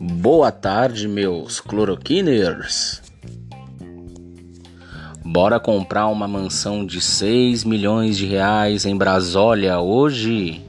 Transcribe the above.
Boa tarde, meus cloroquiners. Bora comprar uma mansão de 6 milhões de reais em Brasília hoje?